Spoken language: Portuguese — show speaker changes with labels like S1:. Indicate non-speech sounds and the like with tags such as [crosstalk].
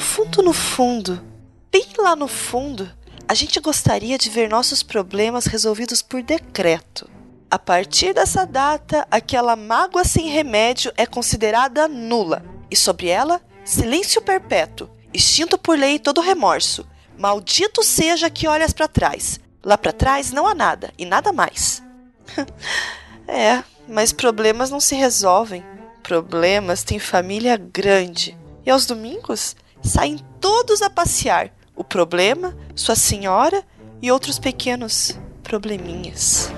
S1: fundo, no fundo, bem lá no fundo, a gente gostaria de ver nossos problemas resolvidos por decreto. A partir dessa data, aquela mágoa sem remédio é considerada nula, e sobre ela, silêncio perpétuo, extinto por lei todo remorso. Maldito seja que olhas para trás. Lá para trás não há nada, e nada mais. [laughs] é, mas problemas não se resolvem. Problemas têm família grande. E aos domingos saem todos a passear. O problema, sua senhora e outros pequenos probleminhas.